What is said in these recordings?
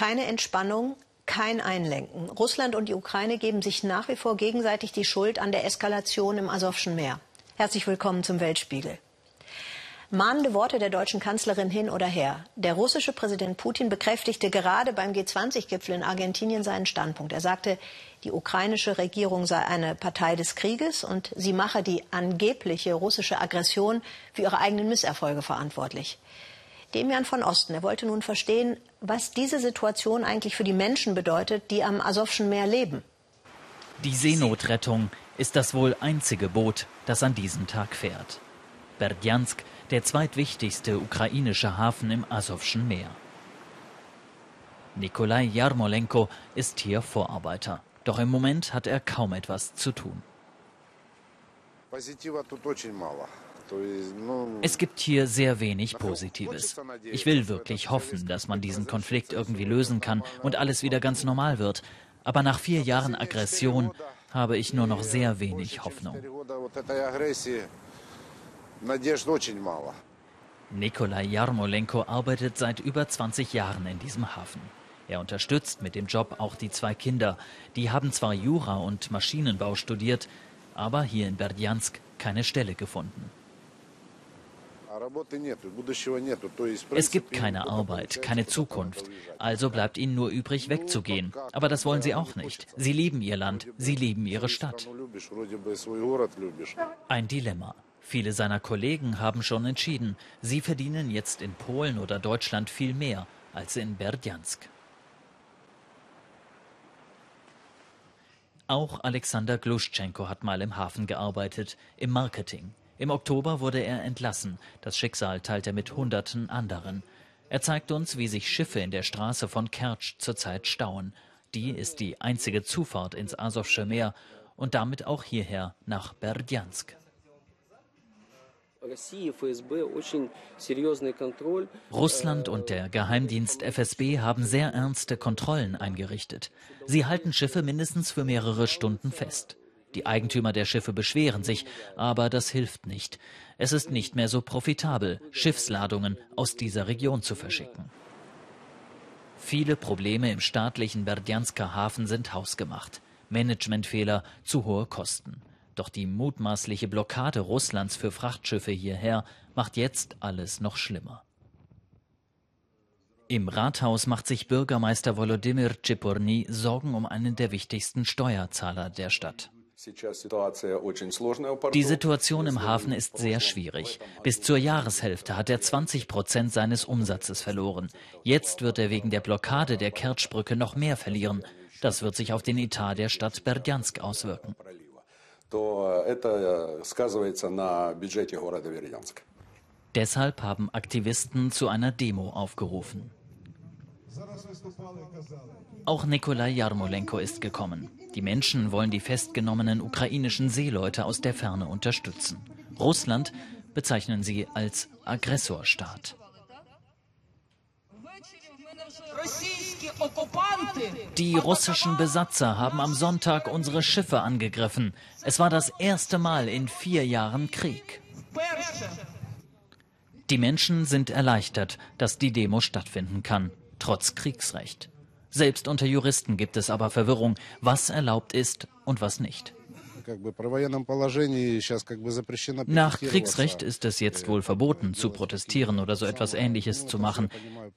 Keine Entspannung, kein Einlenken. Russland und die Ukraine geben sich nach wie vor gegenseitig die Schuld an der Eskalation im Asowschen Meer. Herzlich willkommen zum Weltspiegel. Mahnende Worte der deutschen Kanzlerin hin oder her. Der russische Präsident Putin bekräftigte gerade beim G20-Gipfel in Argentinien seinen Standpunkt. Er sagte, die ukrainische Regierung sei eine Partei des Krieges und sie mache die angebliche russische Aggression für ihre eigenen Misserfolge verantwortlich. Demian von Osten, er wollte nun verstehen, was diese Situation eigentlich für die Menschen bedeutet, die am Asowschen Meer leben. Die Seenotrettung ist das wohl einzige Boot, das an diesem Tag fährt. Berdjansk der zweitwichtigste ukrainische Hafen im Asowschen Meer. Nikolai Jarmolenko ist hier Vorarbeiter. Doch im Moment hat er kaum etwas zu tun. Es gibt hier sehr wenig Positives. Ich will wirklich hoffen, dass man diesen Konflikt irgendwie lösen kann und alles wieder ganz normal wird. Aber nach vier Jahren Aggression habe ich nur noch sehr wenig Hoffnung. Nikolai Jarmolenko arbeitet seit über 20 Jahren in diesem Hafen. Er unterstützt mit dem Job auch die zwei Kinder. Die haben zwar Jura und Maschinenbau studiert, aber hier in Berdjansk keine Stelle gefunden. Es gibt keine Arbeit, keine Zukunft. Also bleibt ihnen nur übrig, wegzugehen. Aber das wollen sie auch nicht. Sie lieben ihr Land, sie lieben ihre Stadt. Ein Dilemma. Viele seiner Kollegen haben schon entschieden, sie verdienen jetzt in Polen oder Deutschland viel mehr als in Berdjansk. Auch Alexander Gluschenko hat mal im Hafen gearbeitet, im Marketing. Im Oktober wurde er entlassen. Das Schicksal teilt er mit Hunderten anderen. Er zeigt uns, wie sich Schiffe in der Straße von Kertsch zurzeit stauen. Die ist die einzige Zufahrt ins Asowsche Meer und damit auch hierher nach Berdjansk. Russland und der Geheimdienst FSB haben sehr ernste Kontrollen eingerichtet. Sie halten Schiffe mindestens für mehrere Stunden fest. Die Eigentümer der Schiffe beschweren sich, aber das hilft nicht. Es ist nicht mehr so profitabel, Schiffsladungen aus dieser Region zu verschicken. Viele Probleme im staatlichen Berdjansker Hafen sind hausgemacht. Managementfehler, zu hohe Kosten. Doch die mutmaßliche Blockade Russlands für Frachtschiffe hierher macht jetzt alles noch schlimmer. Im Rathaus macht sich Bürgermeister Volodymyr Tschiporny Sorgen um einen der wichtigsten Steuerzahler der Stadt. Die Situation im Hafen ist sehr schwierig. Bis zur Jahreshälfte hat er 20 Prozent seines Umsatzes verloren. Jetzt wird er wegen der Blockade der Kertschbrücke noch mehr verlieren. Das wird sich auf den Etat der Stadt Berdjansk auswirken. Deshalb haben Aktivisten zu einer Demo aufgerufen. Auch Nikolai Jarmolenko ist gekommen. Die Menschen wollen die festgenommenen ukrainischen Seeleute aus der Ferne unterstützen. Russland bezeichnen sie als Aggressorstaat. Die russischen Besatzer haben am Sonntag unsere Schiffe angegriffen. Es war das erste Mal in vier Jahren Krieg. Die Menschen sind erleichtert, dass die Demo stattfinden kann, trotz Kriegsrecht. Selbst unter Juristen gibt es aber Verwirrung, was erlaubt ist und was nicht. Nach Kriegsrecht ist es jetzt wohl verboten, zu protestieren oder so etwas Ähnliches zu machen.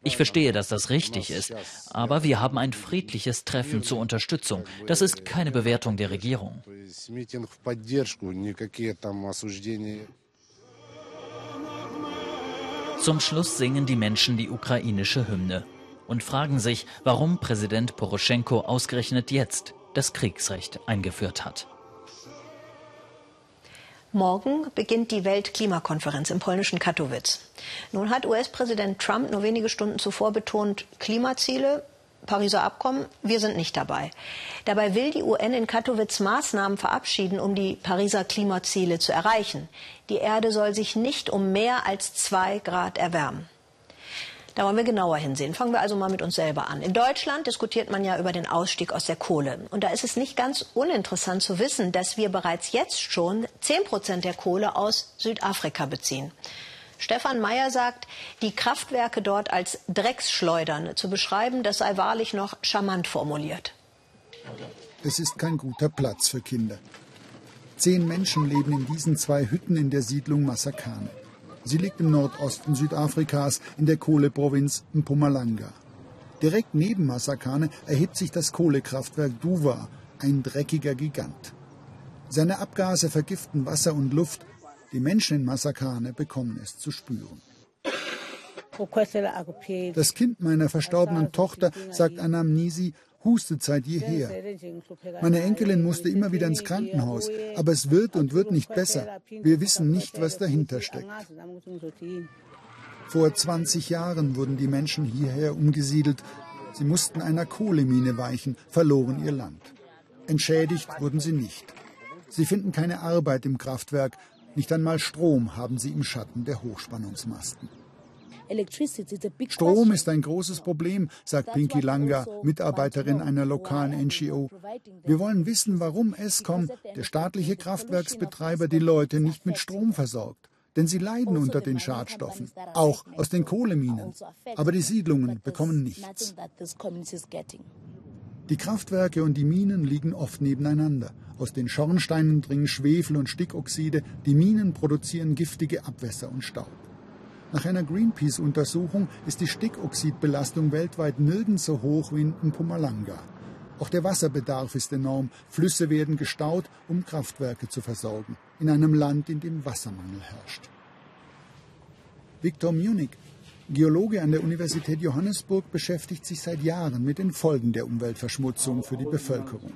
Ich verstehe, dass das richtig ist, aber wir haben ein friedliches Treffen zur Unterstützung. Das ist keine Bewertung der Regierung. Zum Schluss singen die Menschen die ukrainische Hymne und fragen sich, warum Präsident Poroschenko ausgerechnet jetzt das Kriegsrecht eingeführt hat. Morgen beginnt die Weltklimakonferenz im polnischen Katowice. Nun hat US-Präsident Trump nur wenige Stunden zuvor betont, Klimaziele, Pariser Abkommen, wir sind nicht dabei. Dabei will die UN in Katowice Maßnahmen verabschieden, um die Pariser Klimaziele zu erreichen. Die Erde soll sich nicht um mehr als zwei Grad erwärmen. Da wollen wir genauer hinsehen. Fangen wir also mal mit uns selber an. In Deutschland diskutiert man ja über den Ausstieg aus der Kohle. Und da ist es nicht ganz uninteressant zu wissen, dass wir bereits jetzt schon 10 Prozent der Kohle aus Südafrika beziehen. Stefan Meyer sagt, die Kraftwerke dort als Drecksschleudern zu beschreiben, das sei wahrlich noch charmant formuliert. Es ist kein guter Platz für Kinder. Zehn Menschen leben in diesen zwei Hütten in der Siedlung Massakane. Sie liegt im Nordosten Südafrikas in der Kohleprovinz Mpumalanga. Direkt neben Massakane erhebt sich das Kohlekraftwerk Duva, ein dreckiger Gigant. Seine Abgase vergiften Wasser und Luft. Die Menschen in Massakane bekommen es zu spüren. Das Kind meiner verstorbenen Tochter, sagt Anamnisi, hustet seit jeher. Meine Enkelin musste immer wieder ins Krankenhaus, aber es wird und wird nicht besser. Wir wissen nicht, was dahinter steckt. Vor 20 Jahren wurden die Menschen hierher umgesiedelt. Sie mussten einer Kohlemine weichen, verloren ihr Land. Entschädigt wurden sie nicht. Sie finden keine Arbeit im Kraftwerk, nicht einmal Strom haben sie im Schatten der Hochspannungsmasten. Strom ist ein großes Problem, sagt Pinky Langa, also Mitarbeiterin einer lokalen NGO. Wir wollen wissen, warum ESCOM, der staatliche Kraftwerksbetreiber, die Leute nicht mit Strom versorgt. Denn sie leiden also unter den Schadstoffen, auch aus den Kohleminen. Also Aber die Siedlungen bekommen nichts. Die Kraftwerke und die Minen liegen oft nebeneinander. Aus den Schornsteinen dringen Schwefel und Stickoxide, die Minen produzieren giftige Abwässer und Staub. Nach einer Greenpeace-Untersuchung ist die Stickoxidbelastung weltweit nirgends so hoch wie in Mpumalanga. Auch der Wasserbedarf ist enorm. Flüsse werden gestaut, um Kraftwerke zu versorgen, in einem Land, in dem Wassermangel herrscht. Viktor Munich, Geologe an der Universität Johannesburg, beschäftigt sich seit Jahren mit den Folgen der Umweltverschmutzung für die Bevölkerung.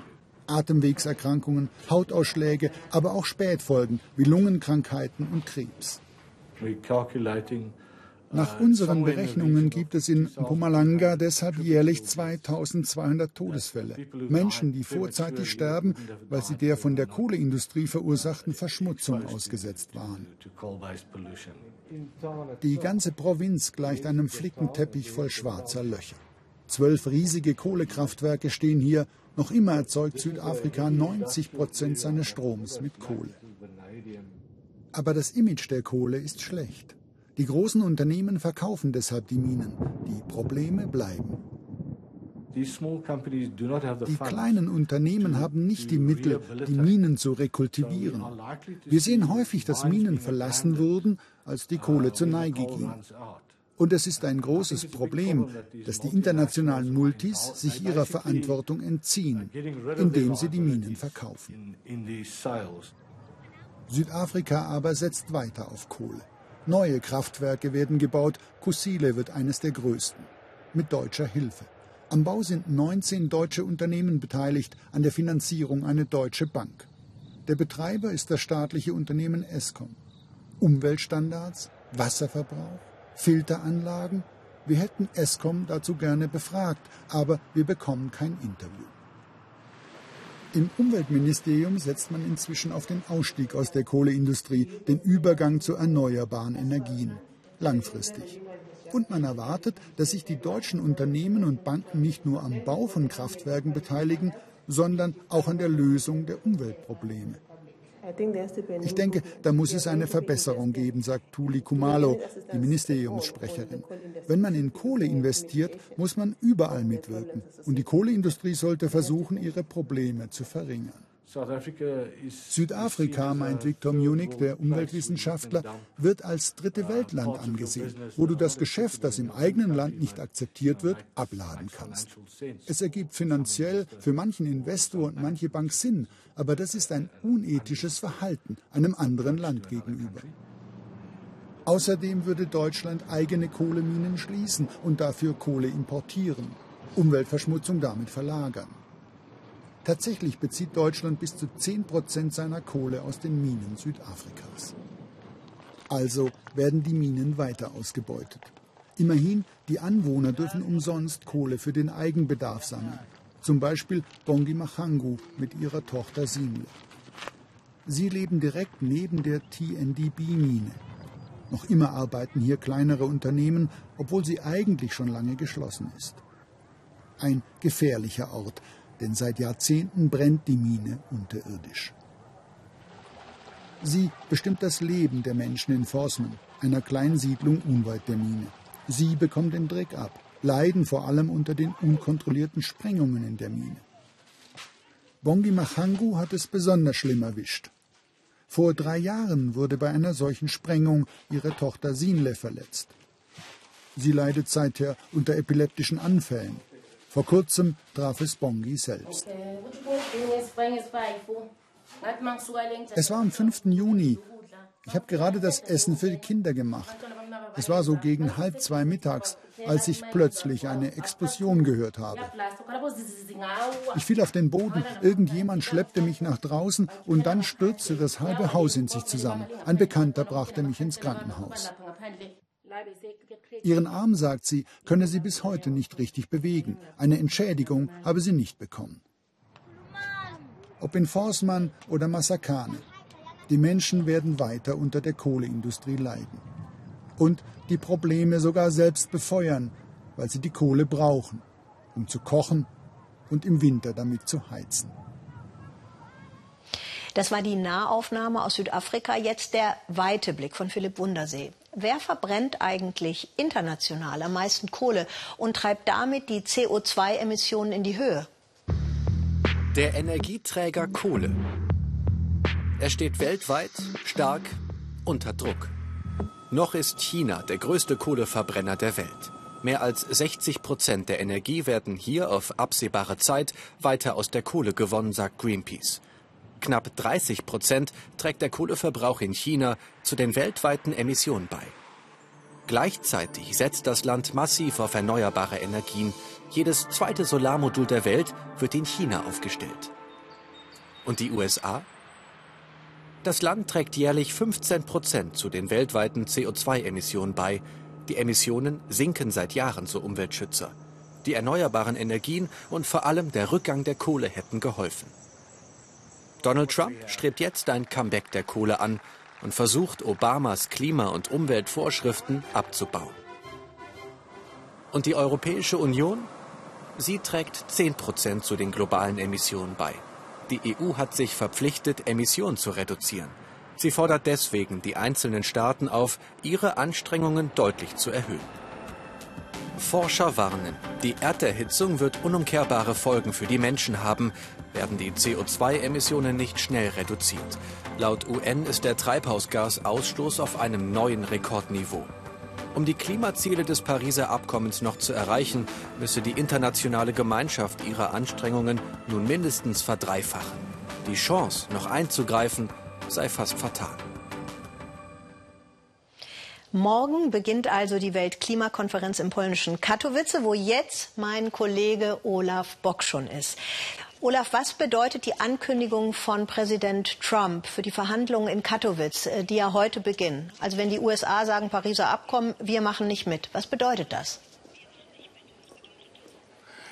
Atemwegserkrankungen, Hautausschläge, aber auch Spätfolgen wie Lungenkrankheiten und Krebs. Nach uh, unseren Berechnungen gibt es in Mpumalanga deshalb jährlich 2200 Todesfälle. Menschen, die vorzeitig sterben, weil sie der von der Kohleindustrie verursachten Verschmutzung ausgesetzt waren. Die ganze Provinz gleicht einem Flickenteppich voll schwarzer Löcher. Zwölf riesige Kohlekraftwerke stehen hier. Noch immer erzeugt Südafrika 90 Prozent seines Stroms mit Kohle. Aber das Image der Kohle ist schlecht. Die großen Unternehmen verkaufen deshalb die Minen. Die Probleme bleiben. Die kleinen Unternehmen haben nicht die Mittel, die Minen zu rekultivieren. Wir sehen häufig, dass Minen verlassen wurden, als die Kohle zur Neige ging. Und es ist ein großes Problem, dass die internationalen Multis sich ihrer Verantwortung entziehen, indem sie die Minen verkaufen. Südafrika aber setzt weiter auf Kohle. Neue Kraftwerke werden gebaut, Kusile wird eines der größten. Mit deutscher Hilfe. Am Bau sind 19 deutsche Unternehmen beteiligt, an der Finanzierung eine deutsche Bank. Der Betreiber ist das staatliche Unternehmen Eskom. Umweltstandards, Wasserverbrauch, Filteranlagen. Wir hätten Eskom dazu gerne befragt, aber wir bekommen kein Interview. Im Umweltministerium setzt man inzwischen auf den Ausstieg aus der Kohleindustrie, den Übergang zu erneuerbaren Energien. Langfristig. Und man erwartet, dass sich die deutschen Unternehmen und Banken nicht nur am Bau von Kraftwerken beteiligen, sondern auch an der Lösung der Umweltprobleme. Ich denke, da muss es eine Verbesserung geben, sagt Tuli Kumalo, die Ministeriumssprecherin. Wenn man in Kohle investiert, muss man überall mitwirken. Und die Kohleindustrie sollte versuchen, ihre Probleme zu verringern. Südafrika, meint Viktor Munich, der Umweltwissenschaftler, wird als dritte Weltland angesehen, wo du das Geschäft, das im eigenen Land nicht akzeptiert wird, abladen kannst. Es ergibt finanziell für manchen Investor und manche Bank Sinn, aber das ist ein unethisches Verhalten einem anderen Land gegenüber. Außerdem würde Deutschland eigene Kohleminen schließen und dafür Kohle importieren, Umweltverschmutzung damit verlagern. Tatsächlich bezieht Deutschland bis zu 10 Prozent seiner Kohle aus den Minen Südafrikas. Also werden die Minen weiter ausgebeutet. Immerhin, die Anwohner dürfen umsonst Kohle für den Eigenbedarf sammeln. Zum Beispiel Bongi Machangu mit ihrer Tochter Simle. Sie leben direkt neben der TNDB-Mine. Noch immer arbeiten hier kleinere Unternehmen, obwohl sie eigentlich schon lange geschlossen ist. Ein gefährlicher Ort, denn seit Jahrzehnten brennt die Mine unterirdisch. Sie bestimmt das Leben der Menschen in Forsman, einer kleinen Siedlung unweit der Mine. Sie bekommt den Dreck ab, leiden vor allem unter den unkontrollierten Sprengungen in der Mine. Bongi Machangu hat es besonders schlimm erwischt. Vor drei Jahren wurde bei einer solchen Sprengung ihre Tochter Sinle verletzt. Sie leidet seither unter epileptischen Anfällen. Vor kurzem traf es Bongi selbst. Es war am 5. Juni. Ich habe gerade das Essen für die Kinder gemacht. Es war so gegen halb zwei mittags, als ich plötzlich eine Explosion gehört habe. Ich fiel auf den Boden, irgendjemand schleppte mich nach draußen und dann stürzte das halbe Haus in sich zusammen. Ein Bekannter brachte mich ins Krankenhaus. Ihren Arm, sagt sie, könne sie bis heute nicht richtig bewegen. Eine Entschädigung habe sie nicht bekommen. Ob in Forsman oder Massakane. Die Menschen werden weiter unter der Kohleindustrie leiden. Und die Probleme sogar selbst befeuern, weil sie die Kohle brauchen, um zu kochen und im Winter damit zu heizen. Das war die Nahaufnahme aus Südafrika. Jetzt der weite Blick von Philipp Wundersee. Wer verbrennt eigentlich international am meisten Kohle und treibt damit die CO2-Emissionen in die Höhe? Der Energieträger Kohle. Er steht weltweit stark unter Druck. Noch ist China der größte Kohleverbrenner der Welt. Mehr als 60 Prozent der Energie werden hier auf absehbare Zeit weiter aus der Kohle gewonnen, sagt Greenpeace. Knapp 30 Prozent trägt der Kohleverbrauch in China zu den weltweiten Emissionen bei. Gleichzeitig setzt das Land massiv auf erneuerbare Energien, jedes zweite Solarmodul der Welt wird in China aufgestellt. Und die USA? Das Land trägt jährlich 15 Prozent zu den weltweiten CO2-Emissionen bei. Die Emissionen sinken seit Jahren, so Umweltschützer. Die erneuerbaren Energien und vor allem der Rückgang der Kohle hätten geholfen. Donald Trump strebt jetzt ein Comeback der Kohle an und versucht, Obamas Klima- und Umweltvorschriften abzubauen. Und die Europäische Union? Sie trägt 10 Prozent zu den globalen Emissionen bei. Die EU hat sich verpflichtet, Emissionen zu reduzieren. Sie fordert deswegen die einzelnen Staaten auf, ihre Anstrengungen deutlich zu erhöhen. Forscher warnen, die Erderhitzung wird unumkehrbare Folgen für die Menschen haben, werden die CO2-Emissionen nicht schnell reduziert. Laut UN ist der Treibhausgasausstoß auf einem neuen Rekordniveau. Um die Klimaziele des Pariser Abkommens noch zu erreichen, müsse die internationale Gemeinschaft ihre Anstrengungen nun mindestens verdreifachen. Die Chance, noch einzugreifen, sei fast fatal. Morgen beginnt also die Weltklimakonferenz im polnischen Katowice, wo jetzt mein Kollege Olaf Bock schon ist. Olaf, was bedeutet die Ankündigung von Präsident Trump für die Verhandlungen in Katowice, äh, die ja heute beginnen? Also wenn die USA sagen, Pariser Abkommen, wir machen nicht mit. Was bedeutet das?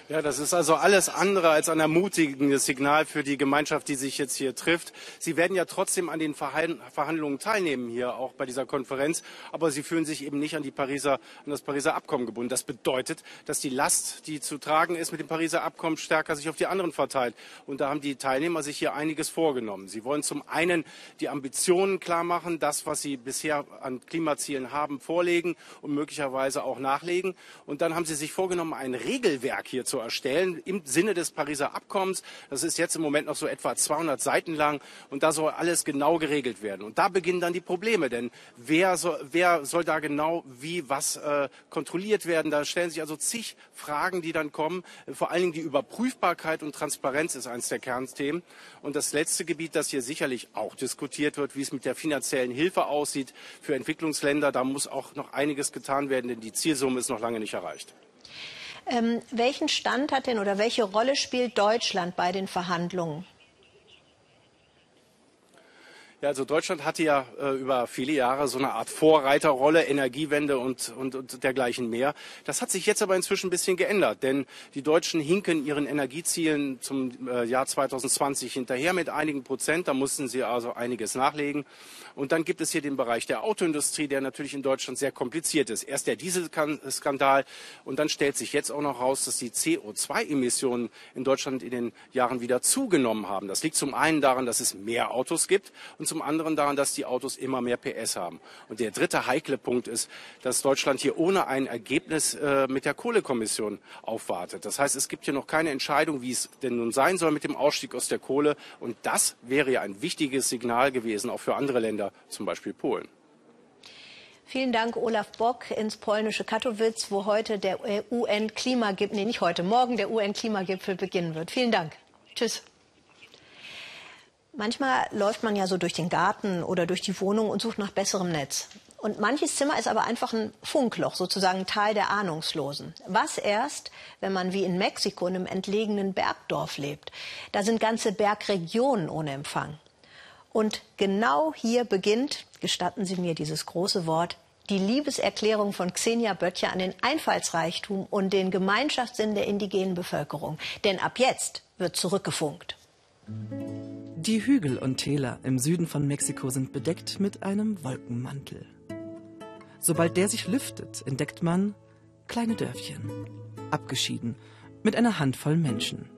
Ja, das ist also alles andere als ein ermutigendes Signal für die Gemeinschaft, die sich jetzt hier trifft. Sie werden ja trotzdem an den Verhandlungen teilnehmen hier auch bei dieser Konferenz, aber sie fühlen sich eben nicht an die Pariser, an das Pariser Abkommen gebunden. Das bedeutet, dass die Last, die zu tragen ist mit dem Pariser Abkommen, stärker sich auf die anderen verteilt. Und da haben die Teilnehmer sich hier einiges vorgenommen. Sie wollen zum einen die Ambitionen klar machen, das, was sie bisher an Klimazielen haben, vorlegen und möglicherweise auch nachlegen. Und dann haben sie sich vorgenommen, ein Regelwerk hier zu zu erstellen im Sinne des Pariser Abkommens. Das ist jetzt im Moment noch so etwa 200 Seiten lang und da soll alles genau geregelt werden. Und da beginnen dann die Probleme, denn wer soll, wer soll da genau wie was äh, kontrolliert werden? Da stellen sich also zig Fragen, die dann kommen. Vor allen Dingen die Überprüfbarkeit und Transparenz ist eines der Kernthemen. Und das letzte Gebiet, das hier sicherlich auch diskutiert wird, wie es mit der finanziellen Hilfe aussieht für Entwicklungsländer, da muss auch noch einiges getan werden, denn die Zielsumme ist noch lange nicht erreicht. Ähm, welchen Stand hat denn oder welche Rolle spielt Deutschland bei den Verhandlungen? Ja, also Deutschland hatte ja äh, über viele Jahre so eine Art Vorreiterrolle, Energiewende und, und, und dergleichen mehr. Das hat sich jetzt aber inzwischen ein bisschen geändert, denn die Deutschen hinken ihren Energiezielen zum äh, Jahr 2020 hinterher mit einigen Prozent. Da mussten sie also einiges nachlegen. Und dann gibt es hier den Bereich der Autoindustrie, der natürlich in Deutschland sehr kompliziert ist. Erst der Dieselskandal und dann stellt sich jetzt auch noch raus, dass die CO2-Emissionen in Deutschland in den Jahren wieder zugenommen haben. Das liegt zum einen daran, dass es mehr Autos gibt und zum zum anderen daran, dass die Autos immer mehr PS haben. Und der dritte heikle Punkt ist, dass Deutschland hier ohne ein Ergebnis äh, mit der Kohlekommission aufwartet. Das heißt, es gibt hier noch keine Entscheidung, wie es denn nun sein soll mit dem Ausstieg aus der Kohle. Und das wäre ja ein wichtiges Signal gewesen, auch für andere Länder, zum Beispiel Polen. Vielen Dank, Olaf Bock, ins polnische Katowice, wo heute der UN-Klimagipfel, nee, nicht heute, morgen der UN-Klimagipfel beginnen wird. Vielen Dank. Tschüss. Manchmal läuft man ja so durch den Garten oder durch die Wohnung und sucht nach besserem Netz. Und manches Zimmer ist aber einfach ein Funkloch, sozusagen Teil der Ahnungslosen. Was erst, wenn man wie in Mexiko in einem entlegenen Bergdorf lebt. Da sind ganze Bergregionen ohne Empfang. Und genau hier beginnt, gestatten Sie mir dieses große Wort, die Liebeserklärung von Xenia Böttcher an den Einfallsreichtum und den Gemeinschaftssinn der indigenen Bevölkerung. Denn ab jetzt wird zurückgefunkt. Die Hügel und Täler im Süden von Mexiko sind bedeckt mit einem Wolkenmantel. Sobald der sich lüftet, entdeckt man kleine Dörfchen, abgeschieden, mit einer Handvoll Menschen.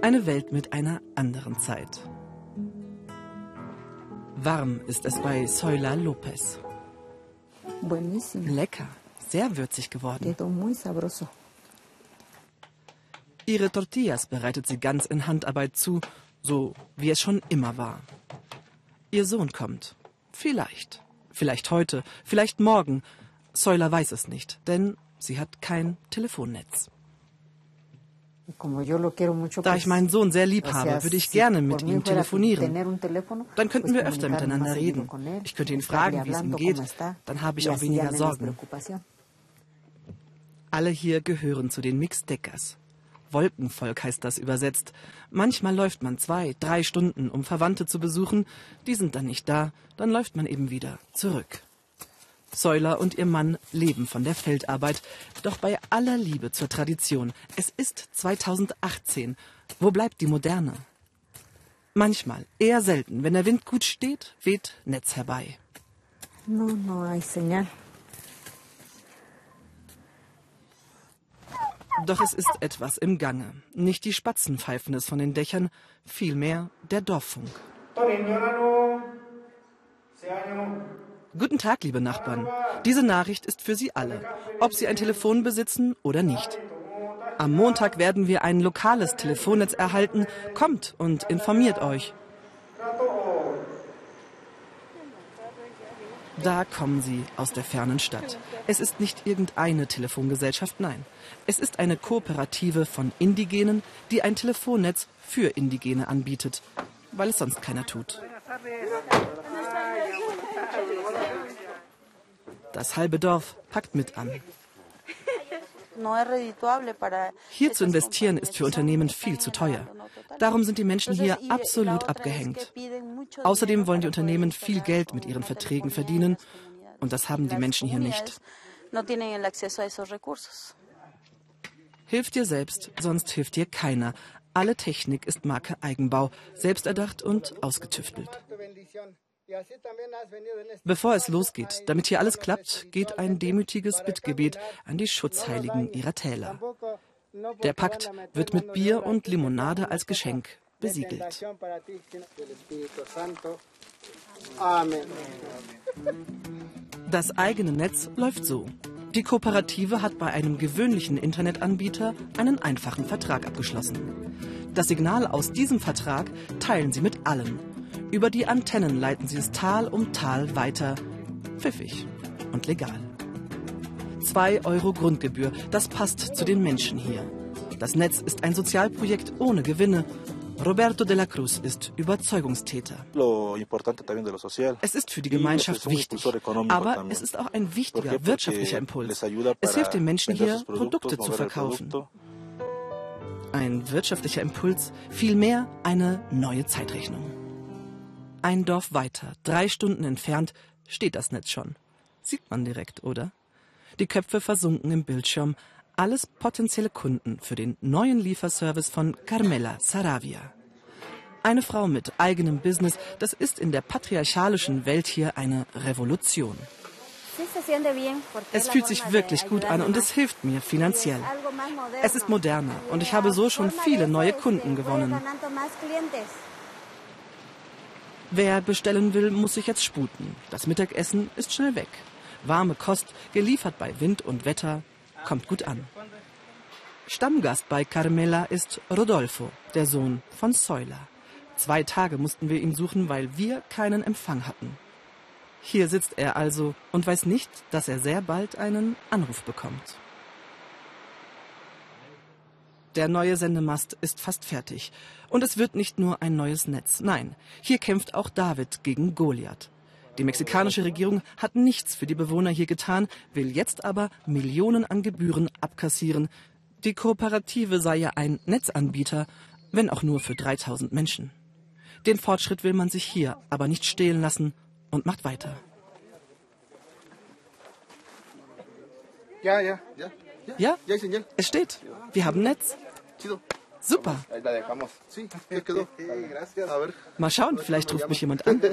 Eine Welt mit einer anderen Zeit. Warm ist es bei Soila Lopez. Lecker, sehr würzig geworden. Ihre Tortillas bereitet sie ganz in Handarbeit zu, so wie es schon immer war. Ihr Sohn kommt. Vielleicht. Vielleicht heute, vielleicht morgen. Soila weiß es nicht, denn sie hat kein Telefonnetz. Da ich meinen Sohn sehr lieb habe, würde ich gerne mit ihm telefonieren. Dann könnten wir öfter miteinander reden. Ich könnte ihn fragen, wie es ihm geht. Dann habe ich auch weniger Sorgen. Alle hier gehören zu den Mixdeckers. Wolkenvolk heißt das übersetzt. Manchmal läuft man zwei, drei Stunden, um Verwandte zu besuchen. Die sind dann nicht da. Dann läuft man eben wieder zurück. Säuler und ihr Mann leben von der Feldarbeit. Doch bei aller Liebe zur Tradition, es ist 2018. Wo bleibt die Moderne? Manchmal, eher selten, wenn der Wind gut steht, weht Netz herbei. No, no hay señal. Doch es ist etwas im Gange. Nicht die Spatzen pfeifen es von den Dächern, vielmehr der Dorffunk. Guten Tag, liebe Nachbarn. Diese Nachricht ist für Sie alle, ob Sie ein Telefon besitzen oder nicht. Am Montag werden wir ein lokales Telefonnetz erhalten. Kommt und informiert euch. Da kommen sie aus der fernen Stadt. Es ist nicht irgendeine Telefongesellschaft, nein. Es ist eine Kooperative von Indigenen, die ein Telefonnetz für Indigene anbietet, weil es sonst keiner tut. Das halbe Dorf packt mit an. Hier zu investieren ist für Unternehmen viel zu teuer. Darum sind die Menschen hier absolut abgehängt. Außerdem wollen die Unternehmen viel Geld mit ihren Verträgen verdienen und das haben die Menschen hier nicht. Hilf dir selbst, sonst hilft dir keiner. Alle Technik ist Marke Eigenbau, selbsterdacht und ausgetüftelt. Bevor es losgeht, damit hier alles klappt, geht ein demütiges Bittgebet an die Schutzheiligen ihrer Täler. Der Pakt wird mit Bier und Limonade als Geschenk besiegelt. Das eigene Netz läuft so. Die Kooperative hat bei einem gewöhnlichen Internetanbieter einen einfachen Vertrag abgeschlossen. Das Signal aus diesem Vertrag teilen sie mit allen über die Antennen leiten sie es Tal um Tal weiter. Pfiffig und legal. Zwei Euro Grundgebühr, das passt zu den Menschen hier. Das Netz ist ein Sozialprojekt ohne Gewinne. Roberto de la Cruz ist Überzeugungstäter. Es ist für die Gemeinschaft wichtig, aber es ist auch ein wichtiger wirtschaftlicher Impuls. Es hilft den Menschen hier, Produkte zu verkaufen. Ein wirtschaftlicher Impuls, vielmehr eine neue Zeitrechnung. Ein Dorf weiter, drei Stunden entfernt, steht das Netz schon. Sieht man direkt, oder? Die Köpfe versunken im Bildschirm. Alles potenzielle Kunden für den neuen Lieferservice von Carmela Saravia. Eine Frau mit eigenem Business, das ist in der patriarchalischen Welt hier eine Revolution. Es fühlt sich wirklich gut an und es hilft mir finanziell. Es ist moderner und ich habe so schon viele neue Kunden gewonnen. Wer bestellen will, muss sich jetzt sputen. Das Mittagessen ist schnell weg. Warme Kost, geliefert bei Wind und Wetter, kommt gut an. Stammgast bei Carmela ist Rodolfo, der Sohn von Säuler. Zwei Tage mussten wir ihn suchen, weil wir keinen Empfang hatten. Hier sitzt er also und weiß nicht, dass er sehr bald einen Anruf bekommt. Der neue Sendemast ist fast fertig. Und es wird nicht nur ein neues Netz. Nein, hier kämpft auch David gegen Goliath. Die mexikanische Regierung hat nichts für die Bewohner hier getan, will jetzt aber Millionen an Gebühren abkassieren. Die Kooperative sei ja ein Netzanbieter, wenn auch nur für 3000 Menschen. Den Fortschritt will man sich hier aber nicht stehlen lassen und macht weiter. Ja, ja, ja. Ja, es steht. Wir haben Netz. Super. Mal schauen, vielleicht ruft mich jemand an.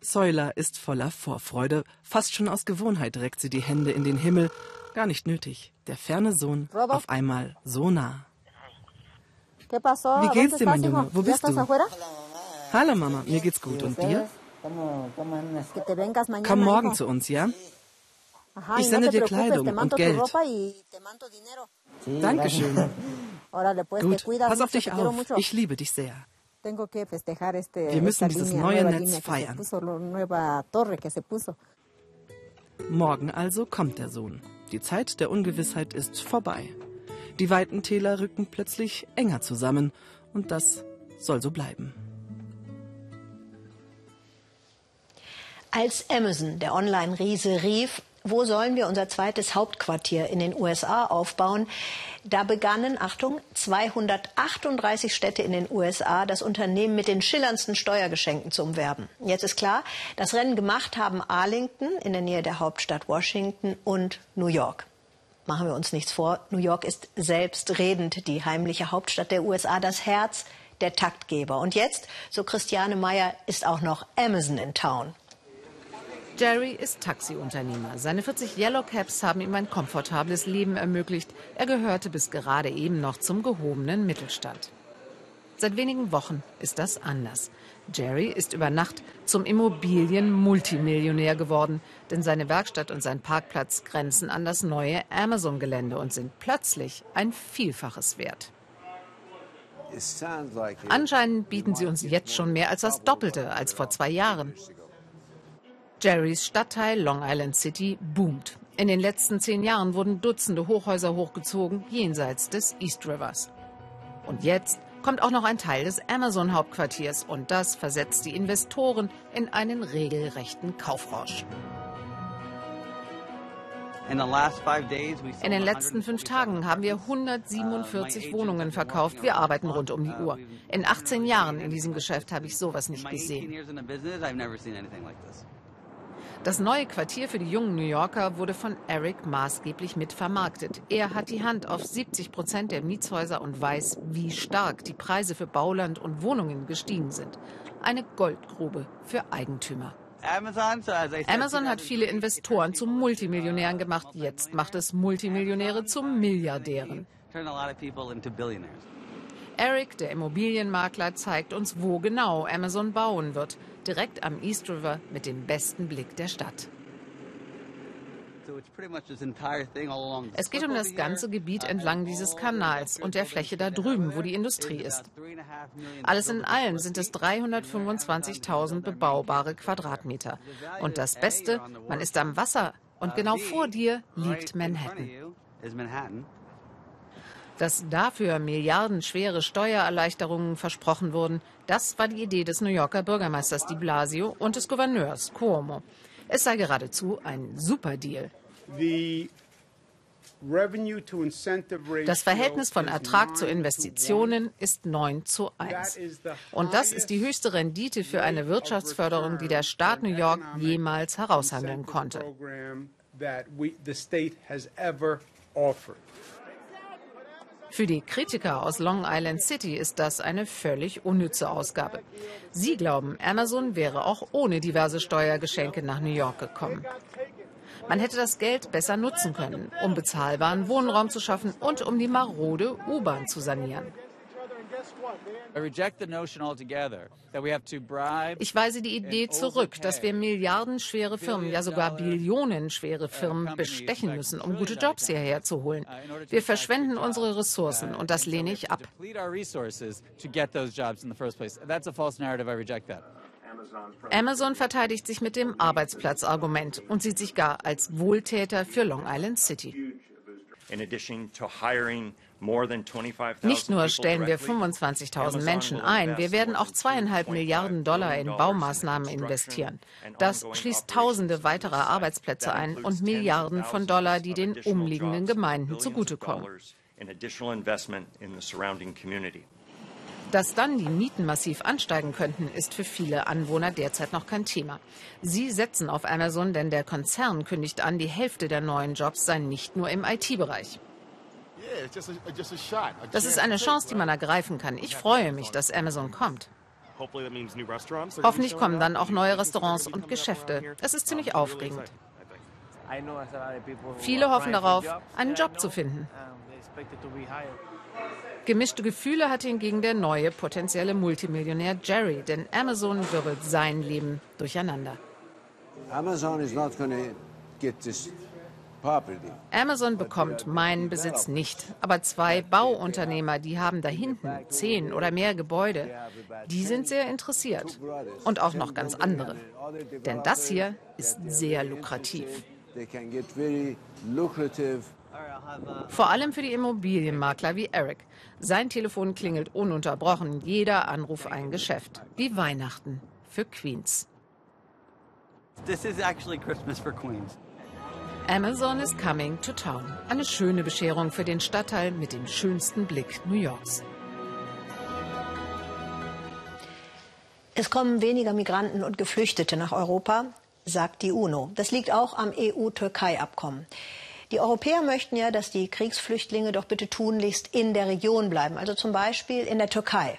Säuler ist voller Vorfreude. Fast schon aus Gewohnheit reckt sie die Hände in den Himmel. Gar nicht nötig. Der ferne Sohn auf einmal so nah. Wie geht's dir, mein Junge? Wo bist du? Hallo Mama, mir geht's gut. Und dir? Komm morgen zu uns, ja? Ich sende dir Kleidung und Geld. Dankeschön. Gut, pass auf dich auf. Ich liebe dich sehr. Wir müssen dieses neue Netz feiern. Morgen also kommt der Sohn. Die Zeit der Ungewissheit ist vorbei. Die weiten Täler rücken plötzlich enger zusammen und das soll so bleiben. Als Amazon, der Online-Riese, rief, wo sollen wir unser zweites Hauptquartier in den USA aufbauen? Da begannen, Achtung, 238 Städte in den USA das Unternehmen mit den schillerndsten Steuergeschenken zu umwerben. Jetzt ist klar, das Rennen gemacht haben Arlington in der Nähe der Hauptstadt Washington und New York. Machen wir uns nichts vor, New York ist selbstredend die heimliche Hauptstadt der USA, das Herz der Taktgeber. Und jetzt, so Christiane Meyer, ist auch noch Amazon in Town. Jerry ist Taxiunternehmer. Seine 40 Yellow Cabs haben ihm ein komfortables Leben ermöglicht. Er gehörte bis gerade eben noch zum gehobenen Mittelstand. Seit wenigen Wochen ist das anders. Jerry ist über Nacht zum Immobilien-Multimillionär geworden, denn seine Werkstatt und sein Parkplatz grenzen an das neue Amazon-Gelände und sind plötzlich ein Vielfaches wert. Anscheinend bieten sie uns jetzt schon mehr als das Doppelte als vor zwei Jahren. Jerrys Stadtteil Long Island City boomt. In den letzten zehn Jahren wurden Dutzende Hochhäuser hochgezogen, jenseits des East Rivers. Und jetzt kommt auch noch ein Teil des Amazon-Hauptquartiers und das versetzt die Investoren in einen regelrechten Kaufrausch. In den letzten fünf Tagen haben wir 147 Wohnungen verkauft. Wir arbeiten rund um die Uhr. In 18 Jahren in diesem Geschäft habe ich sowas nicht gesehen. Das neue Quartier für die jungen New Yorker wurde von Eric maßgeblich mitvermarktet. Er hat die Hand auf 70 Prozent der Mietshäuser und weiß, wie stark die Preise für Bauland und Wohnungen gestiegen sind. Eine Goldgrube für Eigentümer. Amazon hat viele Investoren zu Multimillionären gemacht. Jetzt macht es Multimillionäre zu Milliardären. Eric, der Immobilienmakler, zeigt uns, wo genau Amazon bauen wird. Direkt am East River mit dem besten Blick der Stadt. Es geht um das ganze Gebiet entlang dieses Kanals und der Fläche da drüben, wo die Industrie ist. Alles in allem sind es 325.000 bebaubare Quadratmeter. Und das Beste, man ist am Wasser und genau vor dir liegt Manhattan. Dass dafür milliardenschwere Steuererleichterungen versprochen wurden, das war die Idee des New Yorker Bürgermeisters Di Blasio und des Gouverneurs Cuomo. Es sei geradezu ein Superdeal. Das Verhältnis von Ertrag zu Investitionen ist 9 zu 1. Und das ist die höchste Rendite für eine Wirtschaftsförderung, die der Staat New York jemals heraushandeln konnte. Für die Kritiker aus Long Island City ist das eine völlig unnütze Ausgabe. Sie glauben, Amazon wäre auch ohne diverse Steuergeschenke nach New York gekommen. Man hätte das Geld besser nutzen können, um bezahlbaren Wohnraum zu schaffen und um die marode U-Bahn zu sanieren. Ich weise die Idee zurück, dass wir milliardenschwere Firmen, ja sogar billionenschwere Firmen bestechen müssen, um gute Jobs hierher zu holen. Wir verschwenden unsere Ressourcen und das lehne ich ab. Amazon verteidigt sich mit dem Arbeitsplatzargument und sieht sich gar als Wohltäter für Long Island City. Nicht nur stellen wir 25.000 Menschen ein, wir werden auch zweieinhalb Milliarden Dollar in Baumaßnahmen investieren. Das schließt Tausende weiterer Arbeitsplätze ein und Milliarden von Dollar, die den umliegenden Gemeinden zugutekommen. Dass dann die Mieten massiv ansteigen könnten, ist für viele Anwohner derzeit noch kein Thema. Sie setzen auf Amazon, denn der Konzern kündigt an, die Hälfte der neuen Jobs seien nicht nur im IT-Bereich. Das ist eine Chance, die man ergreifen kann. Ich freue mich, dass Amazon kommt. Hoffentlich kommen dann auch neue Restaurants und Geschäfte. Es ist ziemlich aufregend. Viele hoffen darauf, einen Job zu finden. Gemischte Gefühle hat hingegen der neue potenzielle Multimillionär Jerry, denn Amazon wirbelt sein Leben durcheinander. Amazon is not going to get this Amazon bekommt meinen Besitz nicht, aber zwei Bauunternehmer, die haben da hinten zehn oder mehr Gebäude, die sind sehr interessiert. Und auch noch ganz andere. Denn das hier ist sehr lukrativ. Vor allem für die Immobilienmakler wie Eric. Sein Telefon klingelt ununterbrochen, jeder Anruf ein Geschäft. Wie Weihnachten für Queens. This is actually Christmas for Queens. Amazon is coming to town. Eine schöne Bescherung für den Stadtteil mit dem schönsten Blick New Yorks. Es kommen weniger Migranten und Geflüchtete nach Europa, sagt die UNO. Das liegt auch am EU-Türkei-Abkommen. Die Europäer möchten ja, dass die Kriegsflüchtlinge doch bitte tunlichst in der Region bleiben, also zum Beispiel in der Türkei.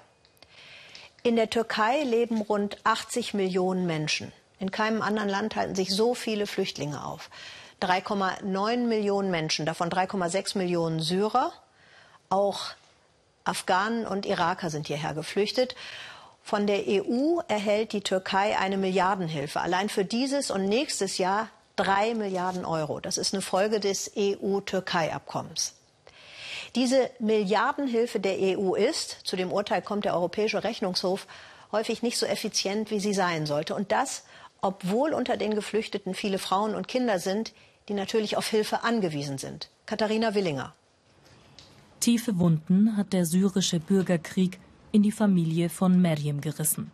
In der Türkei leben rund 80 Millionen Menschen. In keinem anderen Land halten sich so viele Flüchtlinge auf. 3,9 Millionen Menschen, davon 3,6 Millionen Syrer. Auch Afghanen und Iraker sind hierher geflüchtet. Von der EU erhält die Türkei eine Milliardenhilfe. Allein für dieses und nächstes Jahr drei Milliarden Euro. Das ist eine Folge des EU-Türkei-Abkommens. Diese Milliardenhilfe der EU ist, zu dem Urteil kommt der Europäische Rechnungshof, häufig nicht so effizient, wie sie sein sollte. Und das, obwohl unter den Geflüchteten viele Frauen und Kinder sind, die natürlich auf Hilfe angewiesen sind. Katharina Willinger. Tiefe Wunden hat der syrische Bürgerkrieg in die Familie von Meriem gerissen.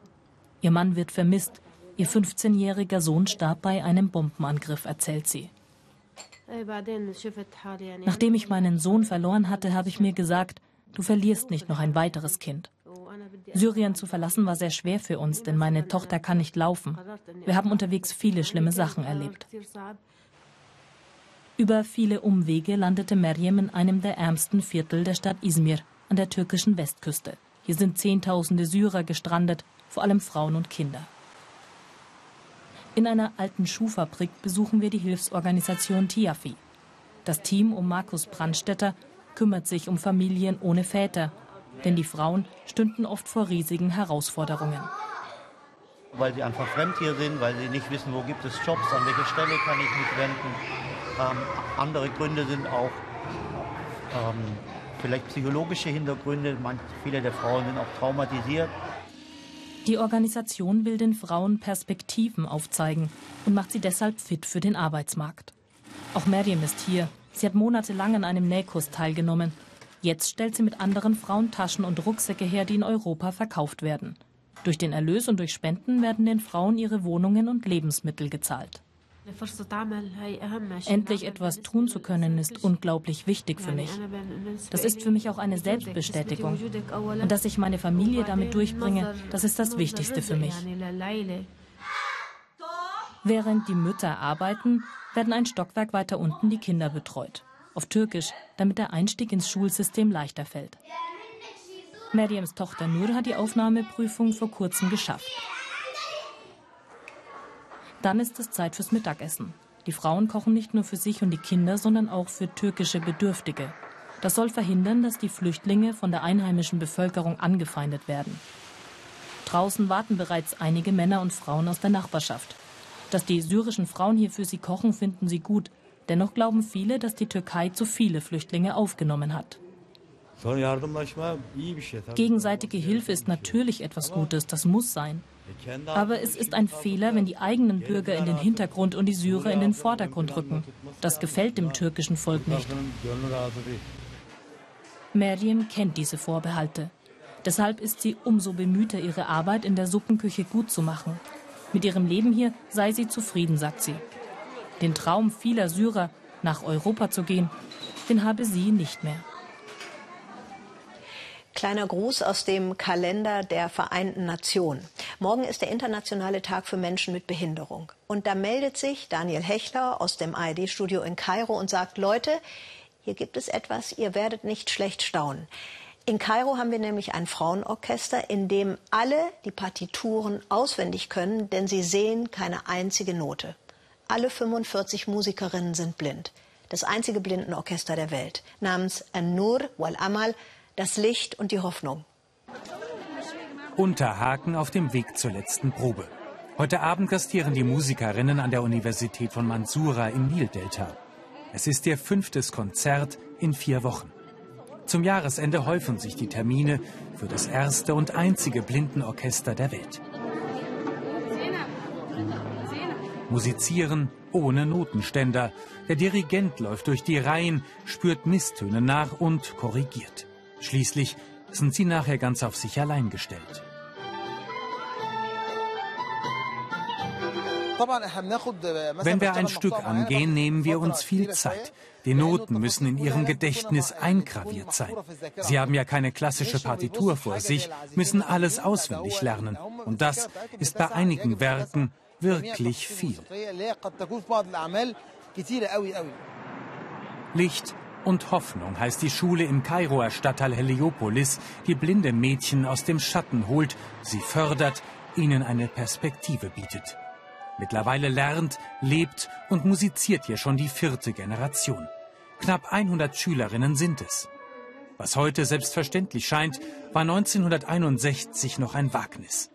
Ihr Mann wird vermisst, Ihr 15-jähriger Sohn starb bei einem Bombenangriff, erzählt sie. Nachdem ich meinen Sohn verloren hatte, habe ich mir gesagt, du verlierst nicht noch ein weiteres Kind. Syrien zu verlassen war sehr schwer für uns, denn meine Tochter kann nicht laufen. Wir haben unterwegs viele schlimme Sachen erlebt. Über viele Umwege landete Meryem in einem der ärmsten Viertel der Stadt Izmir an der türkischen Westküste. Hier sind Zehntausende Syrer gestrandet, vor allem Frauen und Kinder. In einer alten Schuhfabrik besuchen wir die Hilfsorganisation Tiafi. Das Team um Markus Brandstetter kümmert sich um Familien ohne Väter, denn die Frauen stünden oft vor riesigen Herausforderungen. Weil sie einfach fremd hier sind, weil sie nicht wissen, wo gibt es Jobs, an welche Stelle kann ich mich wenden. Ähm, andere Gründe sind auch ähm, vielleicht psychologische Hintergründe. Manch, viele der Frauen sind auch traumatisiert. Die Organisation will den Frauen Perspektiven aufzeigen und macht sie deshalb fit für den Arbeitsmarkt. Auch Miriam ist hier. Sie hat monatelang an einem Nähkurs teilgenommen. Jetzt stellt sie mit anderen Frauen Taschen und Rucksäcke her, die in Europa verkauft werden. Durch den Erlös und durch Spenden werden den Frauen ihre Wohnungen und Lebensmittel gezahlt. Endlich etwas tun zu können, ist unglaublich wichtig für mich. Das ist für mich auch eine Selbstbestätigung. Und dass ich meine Familie damit durchbringe, das ist das Wichtigste für mich. Während die Mütter arbeiten, werden ein Stockwerk weiter unten die Kinder betreut. Auf Türkisch, damit der Einstieg ins Schulsystem leichter fällt. Meriams Tochter Nur hat die Aufnahmeprüfung vor kurzem geschafft. Dann ist es Zeit fürs Mittagessen. Die Frauen kochen nicht nur für sich und die Kinder, sondern auch für türkische Bedürftige. Das soll verhindern, dass die Flüchtlinge von der einheimischen Bevölkerung angefeindet werden. Draußen warten bereits einige Männer und Frauen aus der Nachbarschaft. Dass die syrischen Frauen hier für sie kochen, finden sie gut. Dennoch glauben viele, dass die Türkei zu viele Flüchtlinge aufgenommen hat. Gegenseitige Hilfe ist natürlich etwas Gutes, das muss sein. Aber es ist ein Fehler, wenn die eigenen Bürger in den Hintergrund und die Syrer in den Vordergrund rücken. Das gefällt dem türkischen Volk nicht. Meryem kennt diese Vorbehalte. Deshalb ist sie umso bemühter, ihre Arbeit in der Suppenküche gut zu machen. Mit ihrem Leben hier sei sie zufrieden, sagt sie. Den Traum vieler Syrer, nach Europa zu gehen, den habe sie nicht mehr. Kleiner Gruß aus dem Kalender der Vereinten Nationen. Morgen ist der internationale Tag für Menschen mit Behinderung. Und da meldet sich Daniel Hechler aus dem ARD-Studio in Kairo und sagt, Leute, hier gibt es etwas, ihr werdet nicht schlecht staunen. In Kairo haben wir nämlich ein Frauenorchester, in dem alle die Partituren auswendig können, denn sie sehen keine einzige Note. Alle 45 Musikerinnen sind blind. Das einzige Blindenorchester der Welt, namens An-Nur wal Amal, das Licht und die Hoffnung. Unterhaken auf dem Weg zur letzten Probe. Heute Abend gastieren die Musikerinnen an der Universität von Mansura im Nildelta. Es ist ihr fünftes Konzert in vier Wochen. Zum Jahresende häufen sich die Termine für das erste und einzige Blindenorchester der Welt. Musizieren ohne Notenständer. Der Dirigent läuft durch die Reihen, spürt Misstöne nach und korrigiert. Schließlich sind sie nachher ganz auf sich allein gestellt. Wenn wir ein Stück angehen, nehmen wir uns viel Zeit. Die Noten müssen in ihrem Gedächtnis eingraviert sein. Sie haben ja keine klassische Partitur vor sich, müssen alles auswendig lernen. Und das ist bei einigen Werken wirklich viel. Licht und Hoffnung heißt die Schule im Kairoer Stadtteil Heliopolis, die blinde Mädchen aus dem Schatten holt, sie fördert, ihnen eine Perspektive bietet. Mittlerweile lernt, lebt und musiziert hier schon die vierte Generation. Knapp 100 Schülerinnen sind es. Was heute selbstverständlich scheint, war 1961 noch ein Wagnis.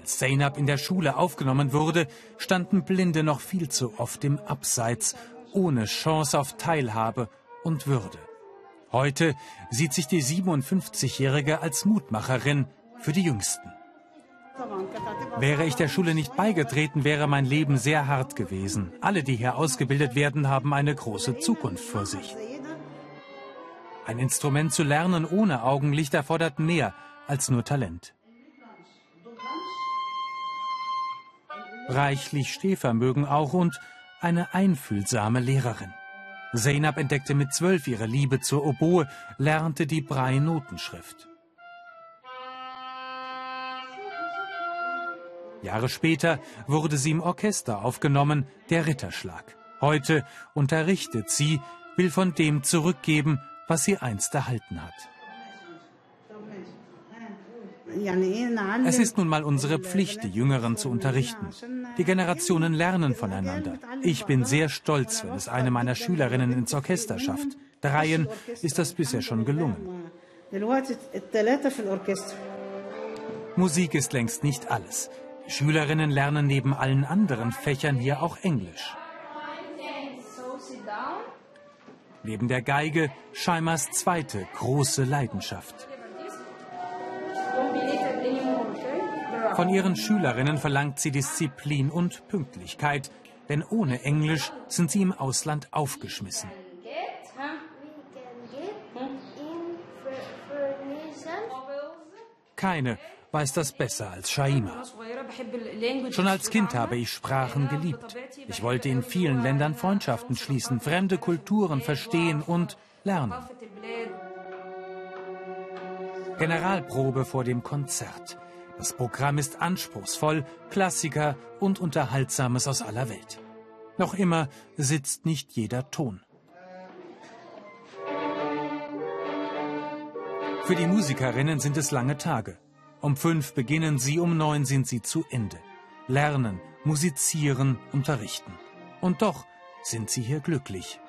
Als Zainab in der Schule aufgenommen wurde, standen Blinde noch viel zu oft im Abseits, ohne Chance auf Teilhabe und Würde. Heute sieht sich die 57-Jährige als Mutmacherin für die Jüngsten. Wäre ich der Schule nicht beigetreten, wäre mein Leben sehr hart gewesen. Alle, die hier ausgebildet werden, haben eine große Zukunft vor sich. Ein Instrument zu lernen ohne Augenlicht erfordert mehr als nur Talent. Reichlich Stehvermögen auch und eine einfühlsame Lehrerin. Zeynab entdeckte mit zwölf ihre Liebe zur Oboe, lernte die Brei-Notenschrift. Jahre später wurde sie im Orchester aufgenommen, der Ritterschlag. Heute unterrichtet sie, will von dem zurückgeben, was sie einst erhalten hat. Es ist nun mal unsere Pflicht, die Jüngeren zu unterrichten. Die Generationen lernen voneinander. Ich bin sehr stolz, wenn es eine meiner Schülerinnen ins Orchester schafft. Dreien ist das bisher schon gelungen. Musik ist längst nicht alles. Die Schülerinnen lernen neben allen anderen Fächern hier auch Englisch. Neben der Geige Scheimers zweite große Leidenschaft. Von ihren Schülerinnen verlangt sie Disziplin und Pünktlichkeit, denn ohne Englisch sind sie im Ausland aufgeschmissen. Keine weiß das besser als Shaima. Schon als Kind habe ich Sprachen geliebt. Ich wollte in vielen Ländern Freundschaften schließen, fremde Kulturen verstehen und lernen. Generalprobe vor dem Konzert. Das Programm ist anspruchsvoll, Klassiker und Unterhaltsames aus aller Welt. Noch immer sitzt nicht jeder Ton. Für die Musikerinnen sind es lange Tage. Um fünf beginnen sie, um neun sind sie zu Ende. Lernen, musizieren, unterrichten. Und doch sind sie hier glücklich.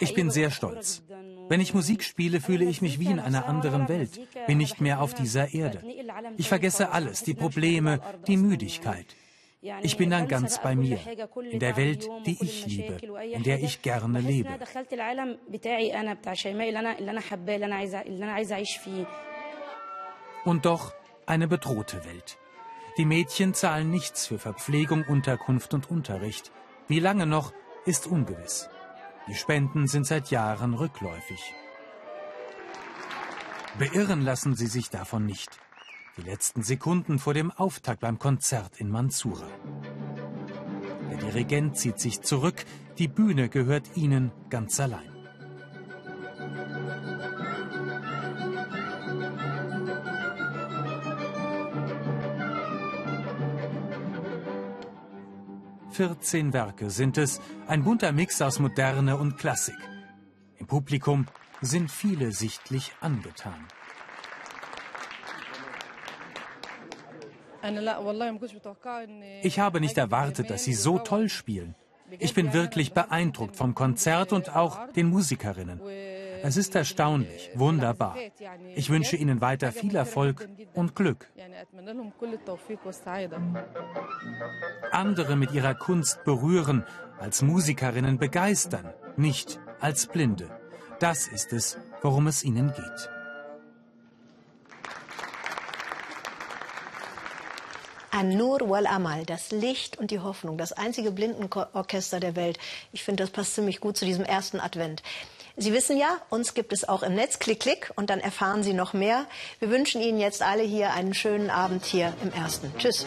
Ich bin sehr stolz. Wenn ich Musik spiele, fühle ich mich wie in einer anderen Welt, bin nicht mehr auf dieser Erde. Ich vergesse alles, die Probleme, die Müdigkeit. Ich bin dann ganz bei mir, in der Welt, die ich liebe, in der ich gerne lebe. Und doch eine bedrohte Welt. Die Mädchen zahlen nichts für Verpflegung, Unterkunft und Unterricht. Wie lange noch, ist ungewiss. Die Spenden sind seit Jahren rückläufig. Beirren lassen sie sich davon nicht. Die letzten Sekunden vor dem Auftakt beim Konzert in Mansura. Der Dirigent zieht sich zurück, die Bühne gehört ihnen ganz allein. Vierzehn Werke sind es, ein bunter Mix aus Moderne und Klassik. Im Publikum sind viele sichtlich angetan. Ich habe nicht erwartet, dass sie so toll spielen. Ich bin wirklich beeindruckt vom Konzert und auch den Musikerinnen. Es ist erstaunlich, wunderbar. Ich wünsche Ihnen weiter viel Erfolg und Glück. Andere mit ihrer Kunst berühren, als Musikerinnen begeistern, nicht als Blinde. Das ist es, worum es ihnen geht. An-Nur wal Amal, das Licht und die Hoffnung, das einzige Blindenorchester der Welt. Ich finde, das passt ziemlich gut zu diesem ersten Advent. Sie wissen ja, uns gibt es auch im Netz. Klick, klick und dann erfahren Sie noch mehr. Wir wünschen Ihnen jetzt alle hier einen schönen Abend hier im Ersten. Tschüss.